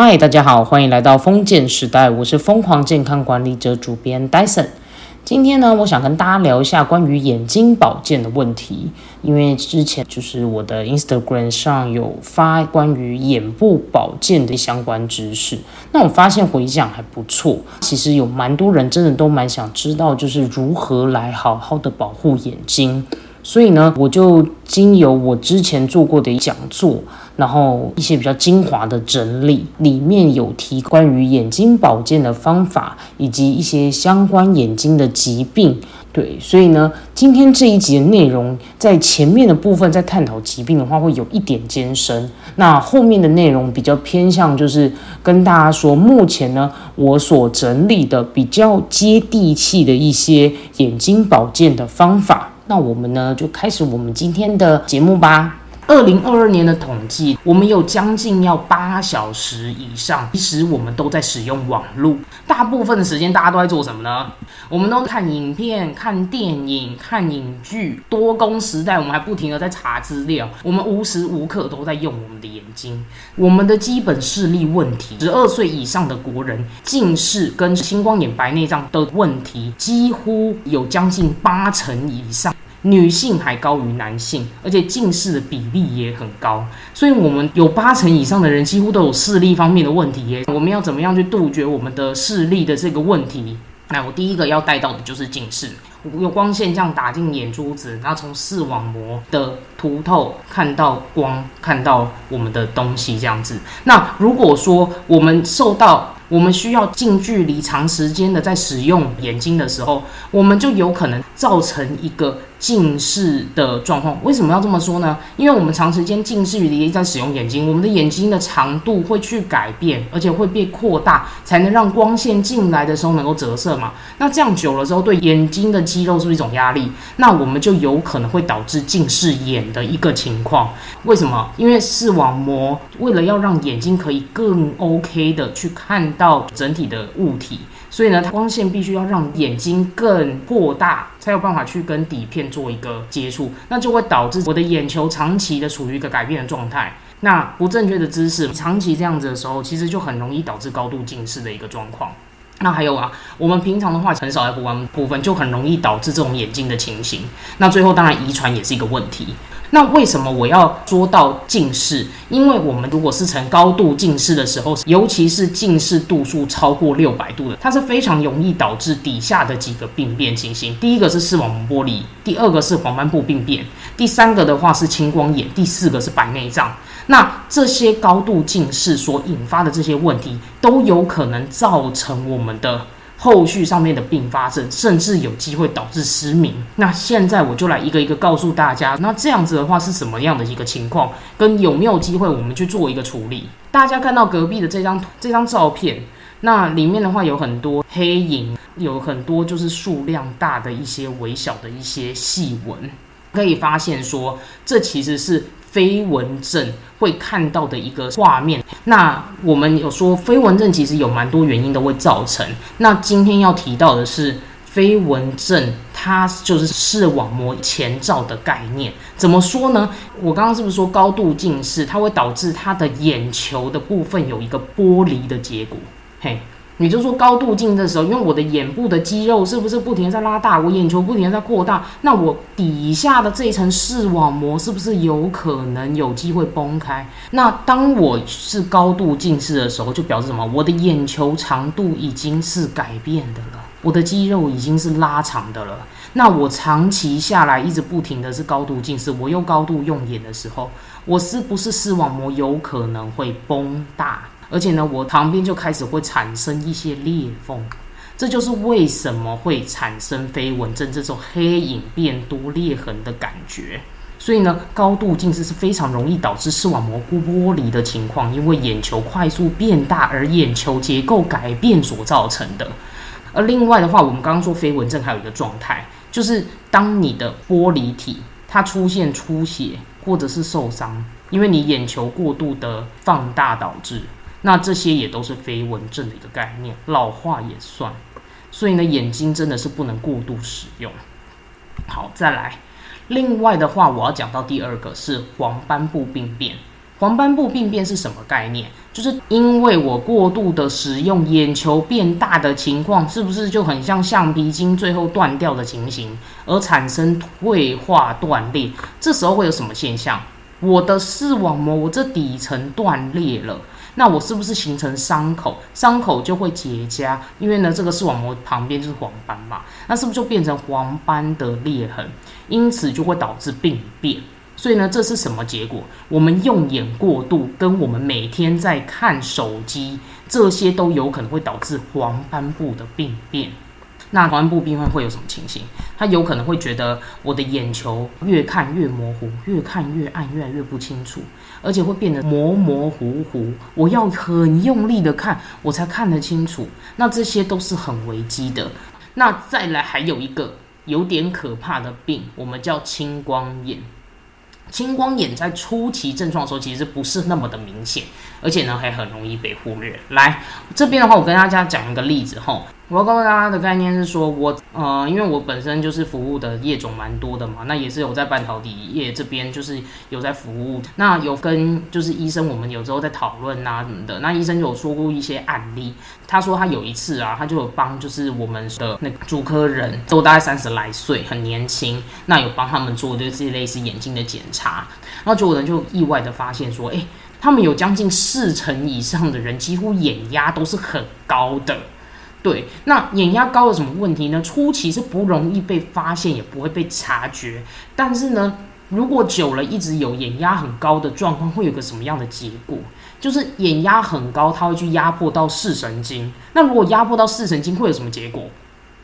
嗨，大家好，欢迎来到封建时代，我是疯狂健康管理者主编 Dyson。今天呢，我想跟大家聊一下关于眼睛保健的问题，因为之前就是我的 Instagram 上有发关于眼部保健的相关知识，那我发现回响还不错，其实有蛮多人真的都蛮想知道，就是如何来好好的保护眼睛。所以呢，我就经由我之前做过的讲座，然后一些比较精华的整理，里面有提关于眼睛保健的方法，以及一些相关眼睛的疾病。对，所以呢，今天这一集的内容，在前面的部分在探讨疾病的话，会有一点艰深。那后面的内容比较偏向，就是跟大家说，目前呢，我所整理的比较接地气的一些眼睛保健的方法。那我们呢，就开始我们今天的节目吧。二零二二年的统计，我们有将近要八小时以上，其实我们都在使用网络。大部分的时间，大家都在做什么呢？我们都看影片、看电影、看影剧。多工时代，我们还不停的在查资料。我们无时无刻都在用我们的眼睛。我们的基本视力问题，十二岁以上的国人近视跟青光眼、白内障的问题，几乎有将近八成以上。女性还高于男性，而且近视的比例也很高，所以我们有八成以上的人几乎都有视力方面的问题耶。我们要怎么样去杜绝我们的视力的这个问题？那我第一个要带到的就是近视，有光线这样打进眼珠子，然后从视网膜的凸透看到光，看到我们的东西这样子。那如果说我们受到我们需要近距离、长时间的在使用眼睛的时候，我们就有可能造成一个近视的状况。为什么要这么说呢？因为我们长时间近视离在使用眼睛，我们的眼睛的长度会去改变，而且会被扩大，才能让光线进来的时候能够折射嘛。那这样久了之后，对眼睛的肌肉是不是一种压力？那我们就有可能会导致近视眼的一个情况。为什么？因为视网膜为了要让眼睛可以更 OK 的去看。到整体的物体，所以呢，它光线必须要让眼睛更扩大，才有办法去跟底片做一个接触，那就会导致我的眼球长期的处于一个改变的状态。那不正确的姿势，长期这样子的时候，其实就很容易导致高度近视的一个状况。那还有啊，我们平常的话很少来补完部分，就很容易导致这种眼睛的情形。那最后当然遗传也是一个问题。那为什么我要说到近视？因为我们如果是呈高度近视的时候，尤其是近视度数超过六百度的，它是非常容易导致底下的几个病变情形。第一个是视网膜剥离，第二个是黄斑部病变，第三个的话是青光眼，第四个是白内障。那这些高度近视所引发的这些问题，都有可能造成我们的。后续上面的并发症，甚至有机会导致失明。那现在我就来一个一个告诉大家，那这样子的话是什么样的一个情况，跟有没有机会我们去做一个处理？大家看到隔壁的这张这张照片，那里面的话有很多黑影，有很多就是数量大的一些微小的一些细纹，可以发现说，这其实是。飞蚊症会看到的一个画面，那我们有说飞蚊症其实有蛮多原因都会造成。那今天要提到的是飞蚊症，它就是视网膜前照的概念。怎么说呢？我刚刚是不是说高度近视，它会导致他的眼球的部分有一个剥离的结果？嘿。也就说，高度近视的时候，因为我的眼部的肌肉是不是不停在拉大，我眼球不停在扩大，那我底下的这一层视网膜是不是有可能有机会崩开？那当我是高度近视的时候，就表示什么？我的眼球长度已经是改变的了，我的肌肉已经是拉长的了。那我长期下来一直不停的是高度近视，我又高度用眼的时候，我是不是视网膜有可能会崩大？而且呢，我旁边就开始会产生一些裂缝，这就是为什么会产生飞蚊症这种黑影变多、裂痕的感觉。所以呢，高度近视是非常容易导致视网膜剥离的情况，因为眼球快速变大而眼球结构改变所造成的。而另外的话，我们刚刚说飞蚊症还有一个状态，就是当你的玻璃体它出现出血或者是受伤，因为你眼球过度的放大导致。那这些也都是飞蚊症的一个概念，老化也算。所以呢，眼睛真的是不能过度使用。好，再来。另外的话，我要讲到第二个是黄斑部病变。黄斑部病变是什么概念？就是因为我过度的使用，眼球变大的情况，是不是就很像橡皮筋最后断掉的情形，而产生退化断裂？这时候会有什么现象？我的视网膜，我这底层断裂了，那我是不是形成伤口？伤口就会结痂，因为呢，这个视网膜旁边就是黄斑嘛，那是不是就变成黄斑的裂痕？因此就会导致病变。所以呢，这是什么结果？我们用眼过度，跟我们每天在看手机，这些都有可能会导致黄斑部的病变。那黄斑部病变会有什么情形？他有可能会觉得我的眼球越看越模糊，越看越暗，越来越不清楚，而且会变得模模糊糊。我要很用力的看，我才看得清楚。那这些都是很危机的。那再来还有一个有点可怕的病，我们叫青光眼。青光眼在初期症状的时候，其实不是那么的明显，而且呢还很容易被忽略。来这边的话，我跟大家讲一个例子哈。我要告诉大家的概念是说，我呃，因为我本身就是服务的业种蛮多的嘛，那也是有在半导体业这边就是有在服务，那有跟就是医生，我们有时候在讨论啊什么的，那医生有说过一些案例，他说他有一次啊，他就有帮就是我们的那个主科人都大概三十来岁，很年轻，那有帮他们做就是类似眼睛的检查，然后结果人就意外的发现说，哎，他们有将近四成以上的人几乎眼压都是很高的。对，那眼压高有什么问题呢？初期是不容易被发现，也不会被察觉。但是呢，如果久了一直有眼压很高的状况，会有个什么样的结果？就是眼压很高，它会去压迫到视神经。那如果压迫到视神经，会有什么结果？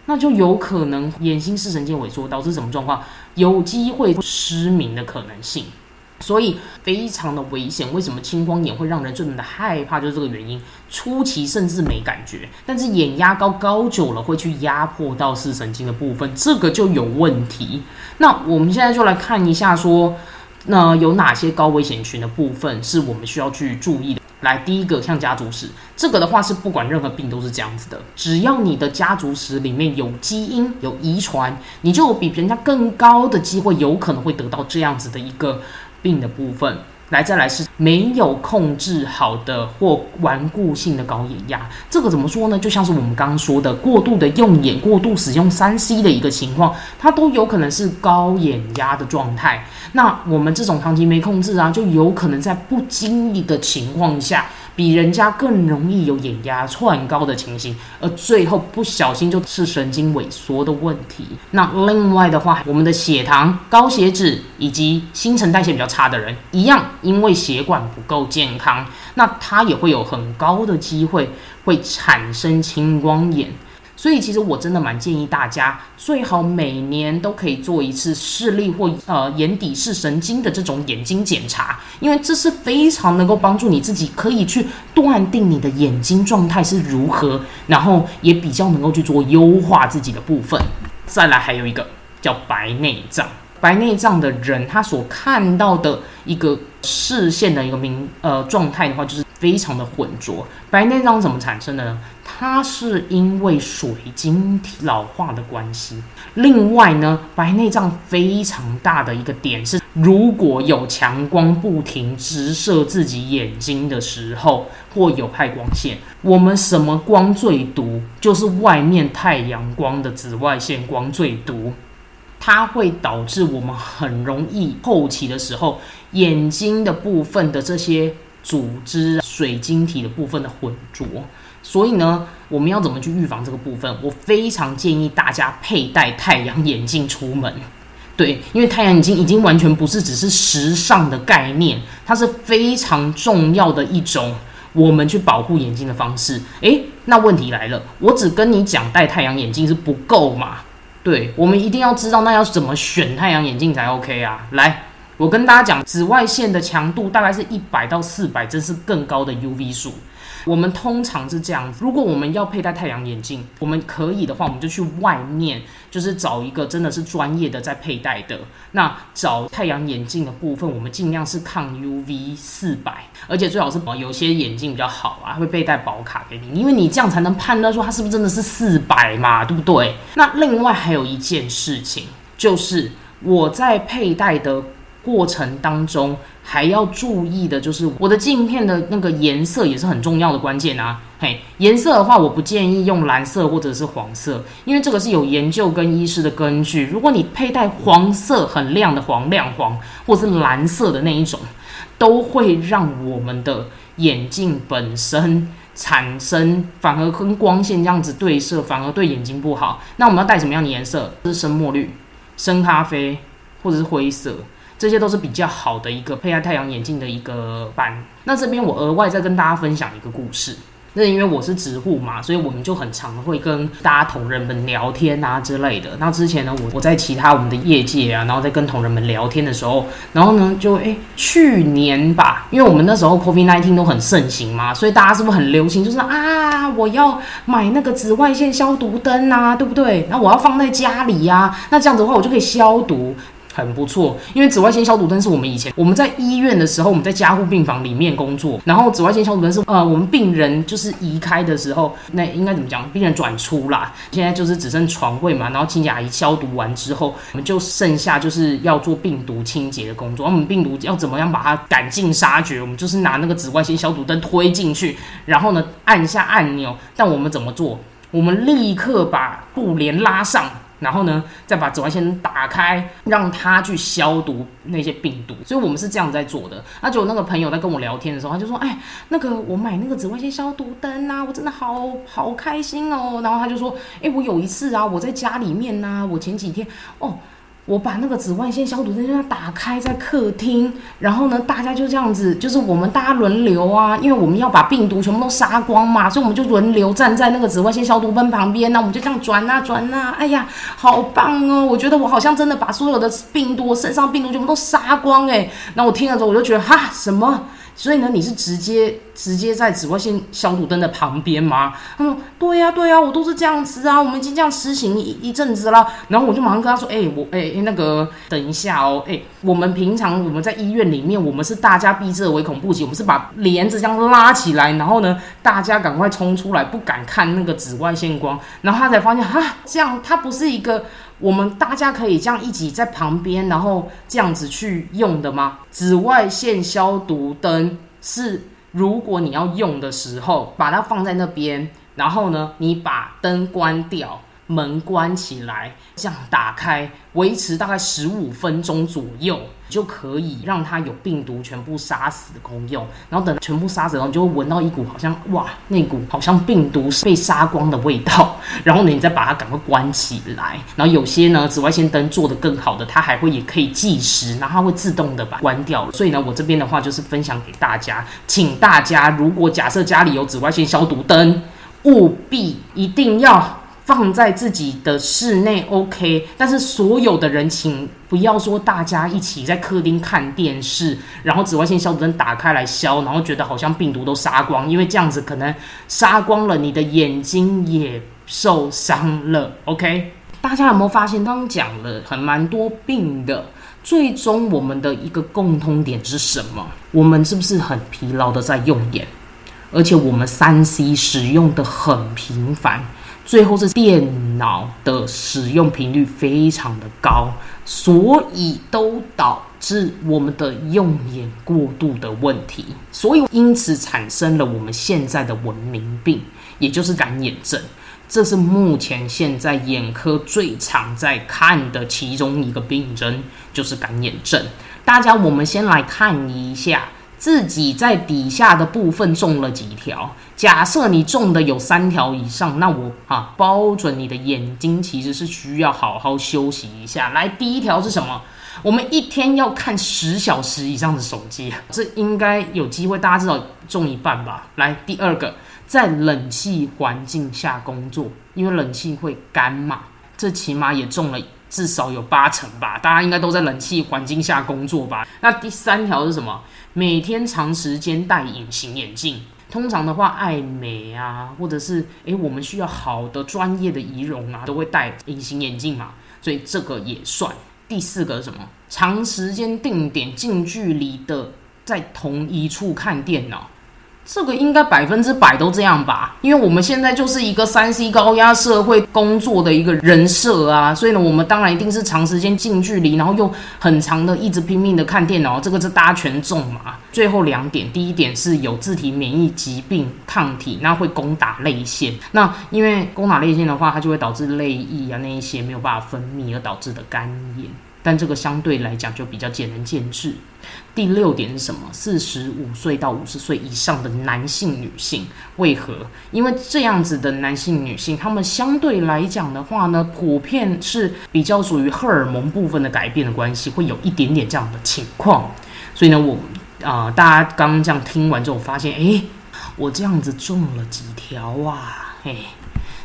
那就有可能眼睛视神经萎缩，导致什么状况？有机会失明的可能性。所以非常的危险。为什么青光眼会让人这么的害怕？就是这个原因。初期甚至没感觉，但是眼压高高久了会去压迫到视神经的部分，这个就有问题。那我们现在就来看一下，说那有哪些高危险群的部分是我们需要去注意的。来，第一个像家族史，这个的话是不管任何病都是这样子的，只要你的家族史里面有基因有遗传，你就有比人家更高的机会，有可能会得到这样子的一个。病的部分，来再来是没有控制好的或顽固性的高眼压，这个怎么说呢？就像是我们刚刚说的，过度的用眼、过度使用三 C 的一个情况，它都有可能是高眼压的状态。那我们这种长期没控制啊，就有可能在不经意的情况下。比人家更容易有眼压窜高的情形，而最后不小心就是神经萎缩的问题。那另外的话，我们的血糖、高血脂以及新陈代谢比较差的人，一样因为血管不够健康，那他也会有很高的机会会产生青光眼。所以，其实我真的蛮建议大家，最好每年都可以做一次视力或呃眼底视神经的这种眼睛检查，因为这是非常能够帮助你自己可以去断定你的眼睛状态是如何，然后也比较能够去做优化自己的部分。再来，还有一个叫白内障。白内障的人，他所看到的一个视线的一个明呃状态的话，就是非常的浑浊。白内障怎么产生的呢？它是因为水晶体老化的关系。另外呢，白内障非常大的一个点是，如果有强光不停直射自己眼睛的时候，或有害光线，我们什么光最毒？就是外面太阳光的紫外线光最毒。它会导致我们很容易后期的时候，眼睛的部分的这些组织、水晶体的部分的浑浊。所以呢，我们要怎么去预防这个部分？我非常建议大家佩戴太阳眼镜出门。对，因为太阳眼镜已经完全不是只是时尚的概念，它是非常重要的一种我们去保护眼睛的方式。诶，那问题来了，我只跟你讲戴太阳眼镜是不够嘛？对，我们一定要知道那要怎么选太阳眼镜才 OK 啊！来，我跟大家讲，紫外线的强度大概是一百到四百，这是更高的 UV 数。我们通常是这样子，如果我们要佩戴太阳眼镜，我们可以的话，我们就去外面，就是找一个真的是专业的在佩戴的。那找太阳眼镜的部分，我们尽量是抗 UV 四百，而且最好是保有些眼镜比较好啊，会佩戴保卡给你，因为你这样才能判断说它是不是真的是四百嘛，对不对？那另外还有一件事情，就是我在佩戴的过程当中还要注意的就是我的镜片的那个颜色也是很重要的关键啊。嘿，颜色的话，我不建议用蓝色或者是黄色，因为这个是有研究跟医师的根据。如果你佩戴黄色很亮的黄亮黄，或是蓝色的那一种，都会让我们的眼镜本身产生反而跟光线这样子对射，反而对眼睛不好。那我们要戴什么样的颜色？是深墨绿、深咖啡或者是灰色，这些都是比较好的一个佩戴太阳眼镜的一个版。那这边我额外再跟大家分享一个故事。那因为我是植户嘛，所以我们就很常会跟大家同仁们聊天啊之类的。那之前呢，我我在其他我们的业界啊，然后在跟同仁们聊天的时候，然后呢，就诶去年吧，因为我们那时候 COVID nineteen 都很盛行嘛，所以大家是不是很流行？就是啊，我要买那个紫外线消毒灯啊，对不对？那我要放在家里呀，那这样子的话，我就可以消毒。很不错，因为紫外线消毒灯是我们以前我们在医院的时候，我们在加护病房里面工作，然后紫外线消毒灯是呃我们病人就是移开的时候，那应该怎么讲？病人转出啦，现在就是只剩床位嘛，然后清洁阿姨消毒完之后，我们就剩下就是要做病毒清洁的工作。我们病毒要怎么样把它赶尽杀绝？我们就是拿那个紫外线消毒灯推进去，然后呢按下按钮。但我们怎么做？我们立刻把布帘拉上。然后呢，再把紫外线打开，让它去消毒那些病毒。所以我们是这样在做的。那就那个朋友在跟我聊天的时候，他就说：“哎，那个我买那个紫外线消毒灯啊，我真的好好开心哦。”然后他就说：“哎，我有一次啊，我在家里面呢，我前几天哦。”我把那个紫外线消毒灯就打开在客厅，然后呢，大家就这样子，就是我们大家轮流啊，因为我们要把病毒全部都杀光嘛，所以我们就轮流站在那个紫外线消毒灯旁边，那我们就这样转啊转啊，哎呀，好棒哦！我觉得我好像真的把所有的病毒，身上病毒全部都杀光哎。那我听了之后，我就觉得哈什么？所以呢，你是直接直接在紫外线消毒灯的旁边吗？他说：对呀，对呀，我都是这样子啊，我们已经这样实行一一阵子了。然后我就马上跟他说：哎，我哎那个等一下哦，哎，我们平常我们在医院里面，我们是大家避之唯恐不及，我们是把帘子这样拉起来，然后呢，大家赶快冲出来，不敢看那个紫外线光。然后他才发现，哈，这样他不是一个。我们大家可以这样一起在旁边，然后这样子去用的吗？紫外线消毒灯是，如果你要用的时候，把它放在那边，然后呢，你把灯关掉。门关起来，这样打开，维持大概十五分钟左右，就可以让它有病毒全部杀死的功用。然后等全部杀死后，你就会闻到一股好像哇，那股好像病毒被杀光的味道。然后呢，你再把它赶快关起来。然后有些呢，紫外线灯做的更好的，它还会也可以计时，然后它会自动的把它关掉。所以呢，我这边的话就是分享给大家，请大家如果假设家里有紫外线消毒灯，务必一定要。放在自己的室内 OK，但是所有的人请不要说大家一起在客厅看电视，然后紫外线消毒灯打开来消，然后觉得好像病毒都杀光，因为这样子可能杀光了，你的眼睛也受伤了。OK，大家有没有发现，刚刚讲了很蛮多病的，最终我们的一个共通点是什么？我们是不是很疲劳的在用眼，而且我们三 C 使用的很频繁。最后是电脑的使用频率非常的高，所以都导致我们的用眼过度的问题，所以因此产生了我们现在的文明病，也就是干眼症。这是目前现在眼科最常在看的其中一个病症，就是干眼症。大家，我们先来看一下。自己在底下的部分中了几条？假设你中的有三条以上，那我啊包准你的眼睛其实是需要好好休息一下。来，第一条是什么？我们一天要看十小时以上的手机，这应该有机会，大家至少中一半吧。来，第二个，在冷气环境下工作，因为冷气会干嘛，这起码也中了至少有八成吧。大家应该都在冷气环境下工作吧？那第三条是什么？每天长时间戴隐形眼镜，通常的话，爱美啊，或者是诶，我们需要好的专业的仪容啊，都会戴隐形眼镜嘛，所以这个也算。第四个是什么？长时间定点、近距离的在同一处看电脑，这个应该百分之百都这样吧，因为我们现在就是一个三 C 高压社会工作的一个人设啊，所以呢，我们当然一定是长时间近距离，然后又很长的一直拼命的看电脑，这个是大家全中嘛。最后两点，第一点是有自体免疫疾病抗体，那会攻打泪腺，那因为攻打泪腺的话，它就会导致泪液啊那一些没有办法分泌而导致的干眼。但这个相对来讲就比较见仁见智。第六点是什么？四十五岁到五十岁以上的男性、女性，为何？因为这样子的男性、女性，他们相对来讲的话呢，普遍是比较属于荷尔蒙部分的改变的关系，会有一点点这样的情况。所以呢，我啊，大家刚刚这样听完之后，发现，诶，我这样子中了几条啊，嘿。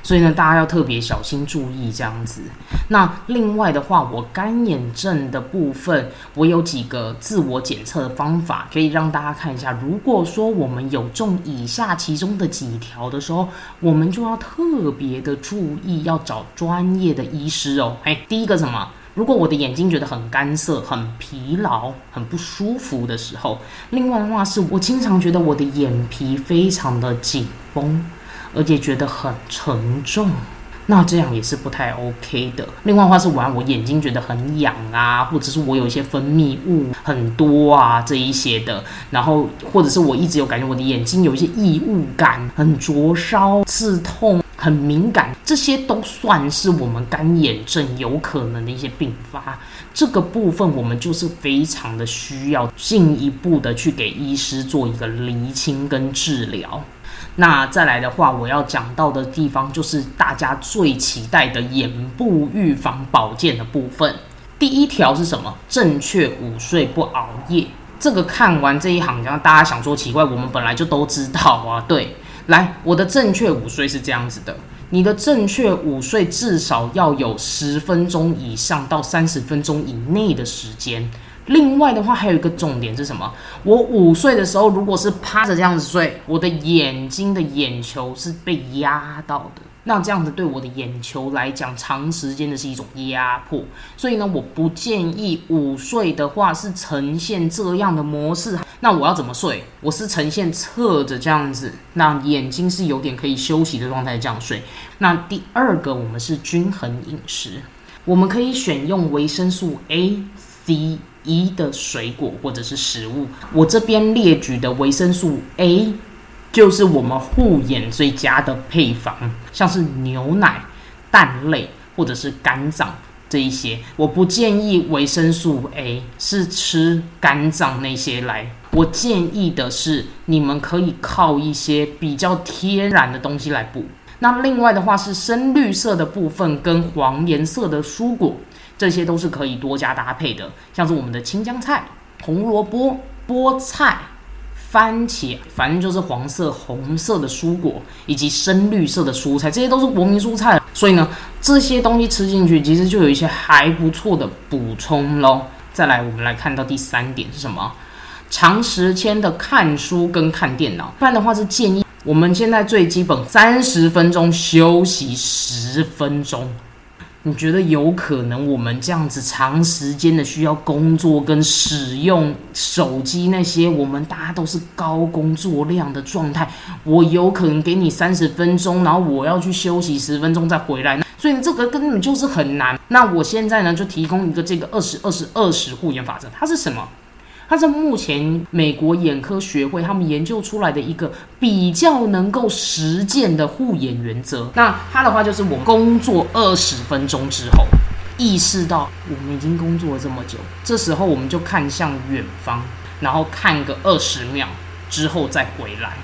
所以呢，大家要特别小心注意这样子。那另外的话，我干眼症的部分，我有几个自我检测的方法，可以让大家看一下。如果说我们有中以下其中的几条的时候，我们就要特别的注意，要找专业的医师哦。哎，第一个什么？如果我的眼睛觉得很干涩、很疲劳、很不舒服的时候，另外的话是我经常觉得我的眼皮非常的紧绷。而且觉得很沉重，那这样也是不太 OK 的。另外的话是，玩我眼睛觉得很痒啊，或者是我有一些分泌物很多啊这一些的，然后或者是我一直有感觉我的眼睛有一些异物感，很灼烧、刺痛、很敏感，这些都算是我们干眼症有可能的一些并发。这个部分我们就是非常的需要进一步的去给医师做一个厘清跟治疗。那再来的话，我要讲到的地方就是大家最期待的眼部预防保健的部分。第一条是什么？正确午睡不熬夜。这个看完这一行，然后大家想说奇怪，我们本来就都知道啊。对，来，我的正确午睡是这样子的：你的正确午睡至少要有十分钟以上到三十分钟以内的时间。另外的话，还有一个重点是什么？我午睡的时候，如果是趴着这样子睡，我的眼睛的眼球是被压到的。那这样子对我的眼球来讲，长时间的是一种压迫。所以呢，我不建议午睡的话是呈现这样的模式。那我要怎么睡？我是呈现侧着这样子，那眼睛是有点可以休息的状态这样睡。那第二个，我们是均衡饮食，我们可以选用维生素 A、C。一的水果或者是食物，我这边列举的维生素 A，就是我们护眼最佳的配方，像是牛奶、蛋类或者是肝脏这一些，我不建议维生素 A 是吃肝脏那些来，我建议的是你们可以靠一些比较天然的东西来补。那另外的话是深绿色的部分跟黄颜色的蔬果。这些都是可以多加搭配的，像是我们的青江菜、红萝卜、菠菜、番茄，反正就是黄色、红色的蔬果，以及深绿色的蔬菜，这些都是国民蔬菜。所以呢，这些东西吃进去，其实就有一些还不错的补充喽。再来，我们来看到第三点是什么？长时间的看书跟看电脑，不然的话是建议我们现在最基本三十分钟休息十分钟。你觉得有可能我们这样子长时间的需要工作跟使用手机那些，我们大家都是高工作量的状态，我有可能给你三十分钟，然后我要去休息十分钟再回来，所以这个根本就是很难。那我现在呢就提供一个这个二十二十二十护眼法则，它是什么？它是目前美国眼科学会他们研究出来的一个比较能够实践的护眼原则。那它的话就是，我工作二十分钟之后，意识到我们已经工作了这么久，这时候我们就看向远方，然后看个二十秒之后再回来。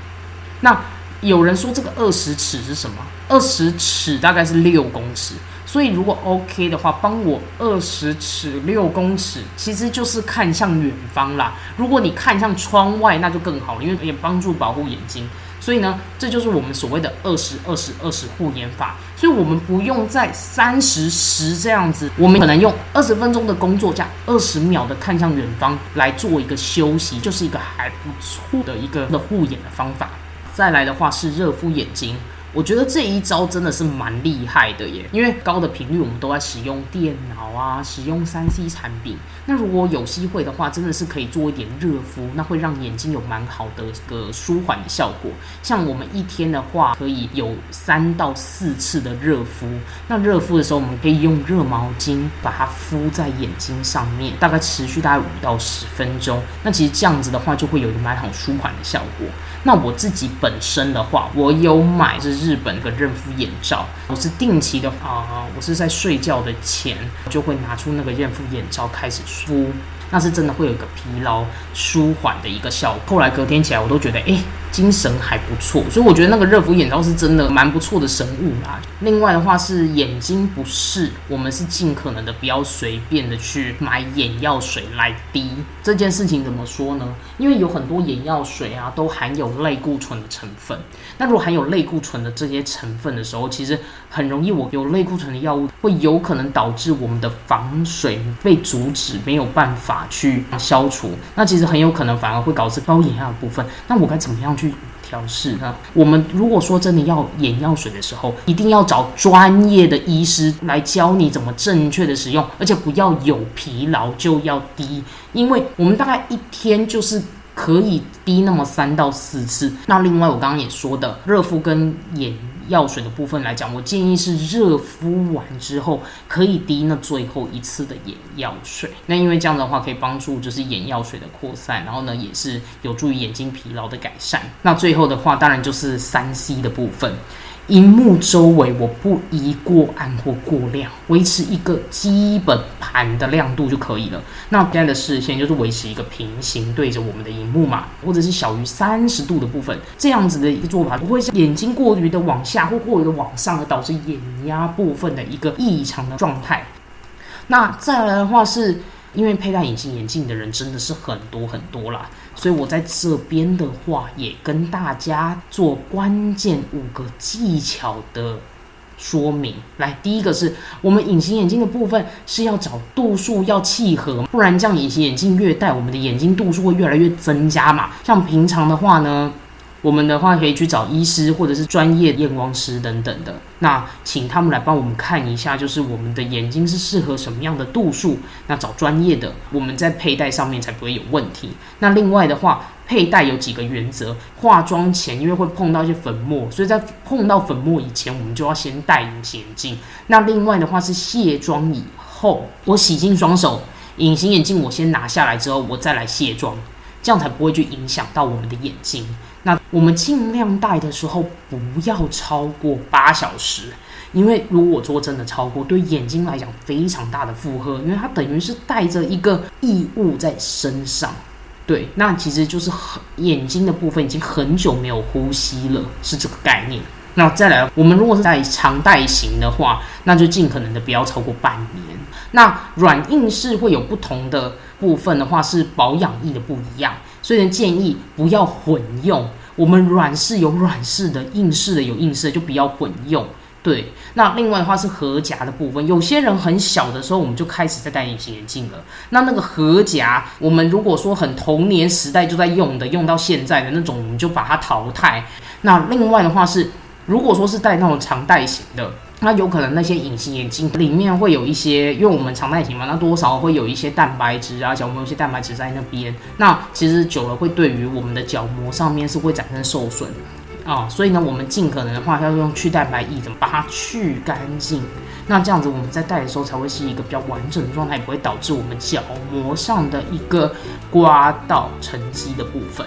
那有人说这个二十尺是什么？二十尺大概是六公尺。所以如果 OK 的话，帮我二十尺六公尺，其实就是看向远方啦。如果你看向窗外，那就更好了，因为也帮助保护眼睛。所以呢，这就是我们所谓的二十二十二十护眼法。所以我们不用在三十十这样子，我们可能用二十分钟的工作加二十秒的看向远方来做一个休息，就是一个还不错的一个的护眼的方法。再来的话是热敷眼睛。我觉得这一招真的是蛮厉害的耶，因为高的频率我们都在使用电脑啊，使用三 C 产品。那如果有机会的话，真的是可以做一点热敷，那会让眼睛有蛮好的一个舒缓的效果。像我们一天的话，可以有三到四次的热敷。那热敷的时候，我们可以用热毛巾把它敷在眼睛上面，大概持续大概五到十分钟。那其实这样子的话，就会有一个蛮好舒缓的效果。那我自己本身的话，我有买是日本的润肤眼罩，我是定期的啊，我是在睡觉的前就会拿出那个润肤眼罩开始敷，那是真的会有一个疲劳舒缓的一个效果。后来隔天起来，我都觉得哎。精神还不错，所以我觉得那个热敷眼罩是真的蛮不错的神物啦。另外的话是眼睛不适，我们是尽可能的不要随便的去买眼药水来滴。这件事情怎么说呢？因为有很多眼药水啊都含有类固醇的成分。那如果含有类固醇的这些成分的时候，其实很容易我有类固醇的药物会有可能导致我们的防水被阻止，没有办法去消除。那其实很有可能反而会导致高眼压的部分。那我该怎么样去？调试呢？我们如果说真的要眼药水的时候，一定要找专业的医师来教你怎么正确的使用，而且不要有疲劳就要滴，因为我们大概一天就是可以滴那么三到四次。那另外我刚刚也说的，热敷跟眼。药水的部分来讲，我建议是热敷完之后可以滴那最后一次的眼药水。那因为这样的话可以帮助就是眼药水的扩散，然后呢也是有助于眼睛疲劳的改善。那最后的话当然就是三 C 的部分。荧幕周围我不宜过暗或过亮，维持一个基本盘的亮度就可以了。那现在的视线就是维持一个平行对着我们的荧幕嘛，或者是小于三十度的部分，这样子的一个做法不会像眼睛过于的往下或过于的往上，而导致眼压部分的一个异常的状态。那再来的话是。因为佩戴隐形眼镜的人真的是很多很多啦，所以我在这边的话也跟大家做关键五个技巧的说明。来，第一个是我们隐形眼镜的部分是要找度数要契合，不然这样隐形眼镜越戴，我们的眼睛度数会越来越增加嘛。像平常的话呢。我们的话可以去找医师或者是专业验光师等等的，那请他们来帮我们看一下，就是我们的眼睛是适合什么样的度数，那找专业的，我们在佩戴上面才不会有问题。那另外的话，佩戴有几个原则，化妆前因为会碰到一些粉末，所以在碰到粉末以前，我们就要先戴隐形眼镜。那另外的话是卸妆以后，我洗净双手，隐形眼镜我先拿下来之后，我再来卸妆，这样才不会去影响到我们的眼睛。那我们尽量戴的时候不要超过八小时，因为如果说真的超过，对眼睛来讲非常大的负荷，因为它等于是带着一个异物在身上。对，那其实就是很眼睛的部分已经很久没有呼吸了，是这个概念。那再来，我们如果是在长戴型的话，那就尽可能的不要超过半年。那软硬式会有不同的部分的话，是保养液的不一样。所以呢建议不要混用，我们软式有软式的，硬式的有硬式的，就不要混用。对，那另外的话是合夹的部分，有些人很小的时候我们就开始在戴隐形眼镜了，那那个合夹，我们如果说很童年时代就在用的，用到现在的那种，我们就把它淘汰。那另外的话是，如果说是戴那种长戴型的。那有可能那些隐形眼镜里面会有一些，因为我们常戴型嘛，那多少会有一些蛋白质啊，角膜有些蛋白质在那边。那其实久了会对于我们的角膜上面是会产生受损啊，所以呢，我们尽可能的话要用去蛋白液，怎么把它去干净？那这样子我们在戴的时候才会是一个比较完整的状态，不会导致我们角膜上的一个刮到沉积的部分。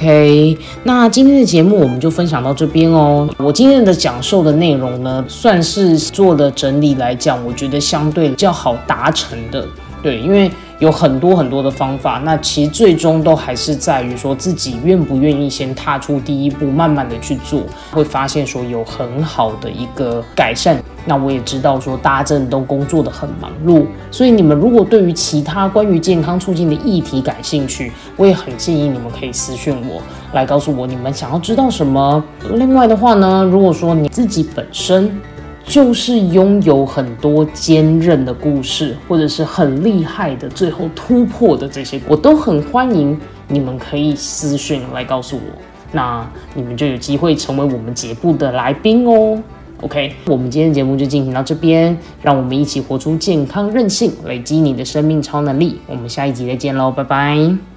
OK，那今天的节目我们就分享到这边哦。我今天的讲授的内容呢，算是做了整理来讲，我觉得相对较好达成的。对，因为有很多很多的方法，那其实最终都还是在于说自己愿不愿意先踏出第一步，慢慢的去做，会发现说有很好的一个改善。那我也知道说大家真的都工作的很忙碌，所以你们如果对于其他关于健康促进的议题感兴趣，我也很建议你们可以私讯我来告诉我你们想要知道什么。另外的话呢，如果说你自己本身。就是拥有很多坚韧的故事，或者是很厉害的，最后突破的这些，我都很欢迎你们可以私讯来告诉我。那你们就有机会成为我们节目的来宾哦。OK，我们今天的节目就进行到这边，让我们一起活出健康韧性，累积你的生命超能力。我们下一集再见喽，拜拜。